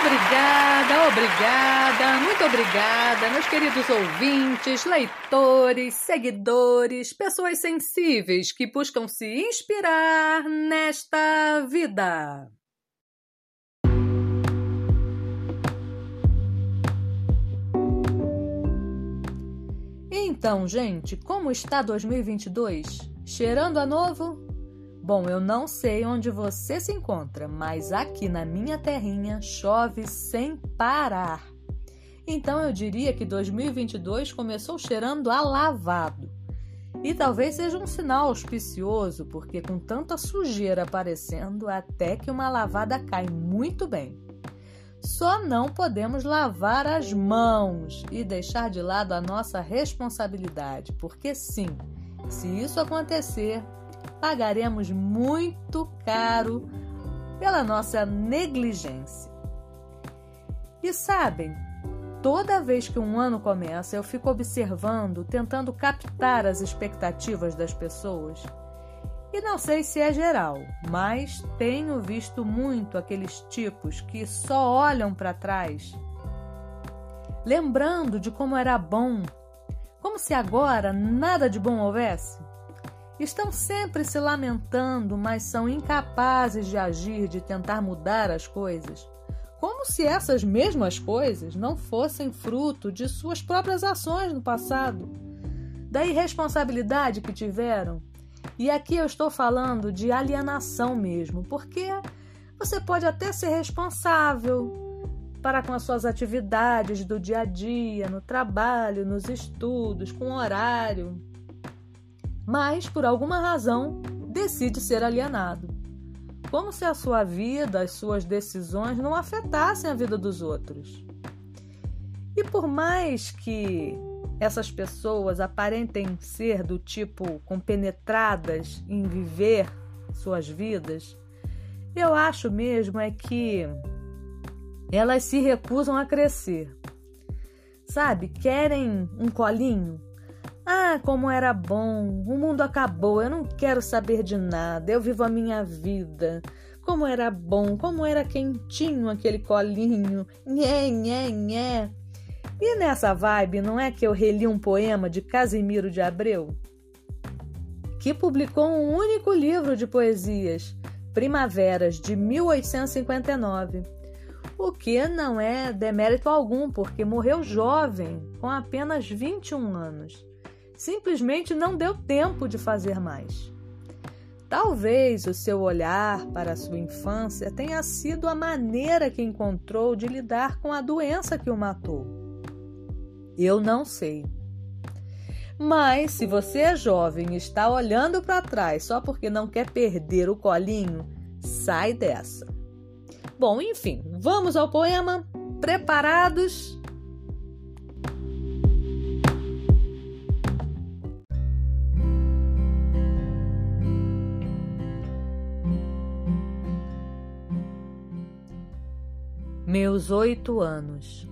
Obrigada, obrigada, muito obrigada, meus queridos ouvintes, leitores, seguidores, pessoas sensíveis que buscam se inspirar nesta vida. Então, gente, como está 2022? Cheirando a novo? Bom, eu não sei onde você se encontra, mas aqui na minha terrinha chove sem parar. Então eu diria que 2022 começou cheirando a lavado. E talvez seja um sinal auspicioso, porque com tanta sujeira aparecendo, até que uma lavada cai muito bem. Só não podemos lavar as mãos e deixar de lado a nossa responsabilidade, porque sim, se isso acontecer, pagaremos muito caro pela nossa negligência. E sabem, toda vez que um ano começa, eu fico observando, tentando captar as expectativas das pessoas. E não sei se é geral, mas tenho visto muito aqueles tipos que só olham para trás, lembrando de como era bom, como se agora nada de bom houvesse. Estão sempre se lamentando, mas são incapazes de agir, de tentar mudar as coisas. Como se essas mesmas coisas não fossem fruto de suas próprias ações no passado, da irresponsabilidade que tiveram. E aqui eu estou falando de alienação mesmo, porque você pode até ser responsável para com as suas atividades do dia a dia, no trabalho, nos estudos, com horário, mas por alguma razão decide ser alienado. Como se a sua vida, as suas decisões não afetassem a vida dos outros. E por mais que essas pessoas aparentem ser do tipo compenetradas em viver suas vidas, eu acho mesmo é que elas se recusam a crescer. Sabe, querem um colinho, ah, como era bom! O mundo acabou, eu não quero saber de nada, eu vivo a minha vida. Como era bom, como era quentinho aquele colinho. Nhé, nhé, nhé. E nessa vibe, não é que eu reli um poema de Casimiro de Abreu? Que publicou um único livro de poesias, Primaveras, de 1859. O que não é demérito algum, porque morreu jovem, com apenas 21 anos simplesmente não deu tempo de fazer mais. Talvez o seu olhar para a sua infância tenha sido a maneira que encontrou de lidar com a doença que o matou. Eu não sei. Mas se você é jovem e está olhando para trás só porque não quer perder o colinho, sai dessa. Bom, enfim, vamos ao poema. Preparados? Meus oito anos.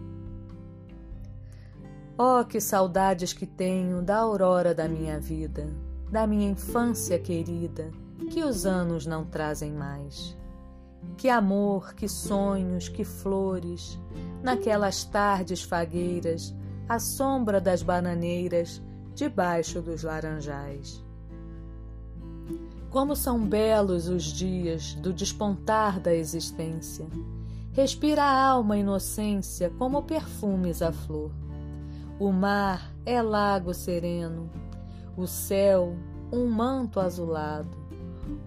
Oh, que saudades que tenho da aurora da minha vida, da minha infância querida, que os anos não trazem mais. Que amor, que sonhos, que flores, naquelas tardes fagueiras, à sombra das bananeiras, debaixo dos laranjais. Como são belos os dias do despontar da existência Respira a alma inocência como perfumes a flor. O mar é lago sereno, o céu um manto azulado,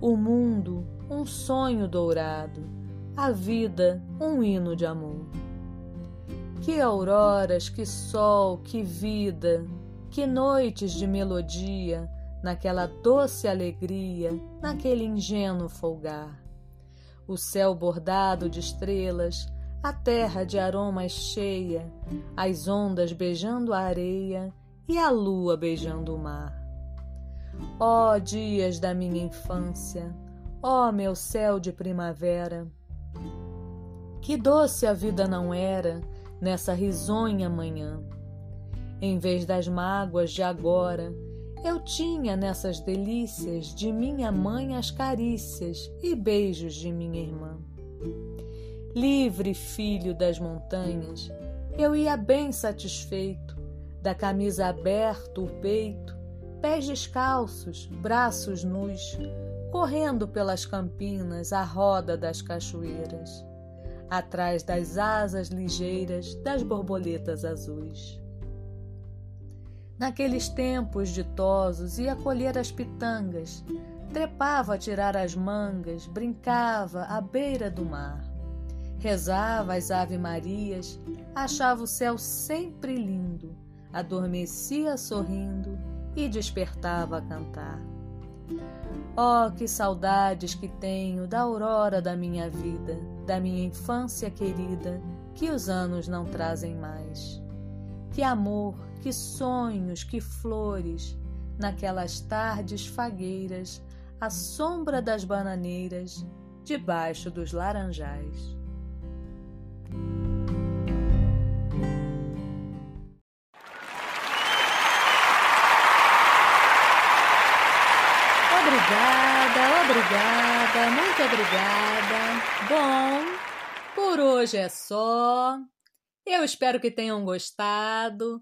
o mundo um sonho dourado, a vida um hino de amor. Que auroras, que sol, que vida, que noites de melodia, naquela doce alegria, naquele ingênuo folgar o céu bordado de estrelas, a terra de aromas cheia, as ondas beijando a areia e a lua beijando o mar. Ó oh, dias da minha infância, ó oh, meu céu de primavera, que doce a vida não era nessa risonha manhã. Em vez das mágoas de agora, eu tinha nessas delícias de minha mãe as carícias e beijos de minha irmã. livre filho das montanhas, eu ia bem satisfeito, da camisa aberta o peito, pés descalços, braços nus, correndo pelas campinas à roda das cachoeiras, atrás das asas ligeiras das borboletas azuis. Naqueles tempos ditosos ia colher as pitangas, trepava a tirar as mangas, brincava à beira do mar. Rezava as Ave-Marias, achava o céu sempre lindo, adormecia sorrindo e despertava a cantar. Oh, que saudades que tenho da aurora da minha vida, da minha infância querida, que os anos não trazem mais. Que amor, que sonhos, que flores, naquelas tardes fagueiras, à sombra das bananeiras, debaixo dos laranjais. Obrigada, obrigada, muito obrigada. Bom, por hoje é só. Eu espero que tenham gostado.